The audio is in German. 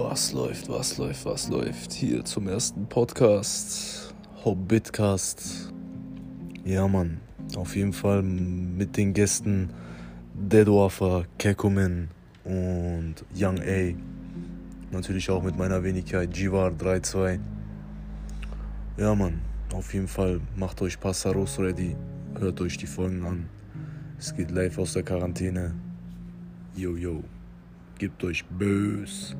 Was läuft, was läuft, was läuft? Hier zum ersten Podcast, Hobbitcast. Ja, Mann, auf jeden Fall mit den Gästen Deadwafer, Kekumen und Young A. Natürlich auch mit meiner Wenigkeit Jivar 32. Ja, Mann, auf jeden Fall macht euch Passaros ready, hört euch die Folgen an. Es geht live aus der Quarantäne. Yo, yo, gebt euch bös.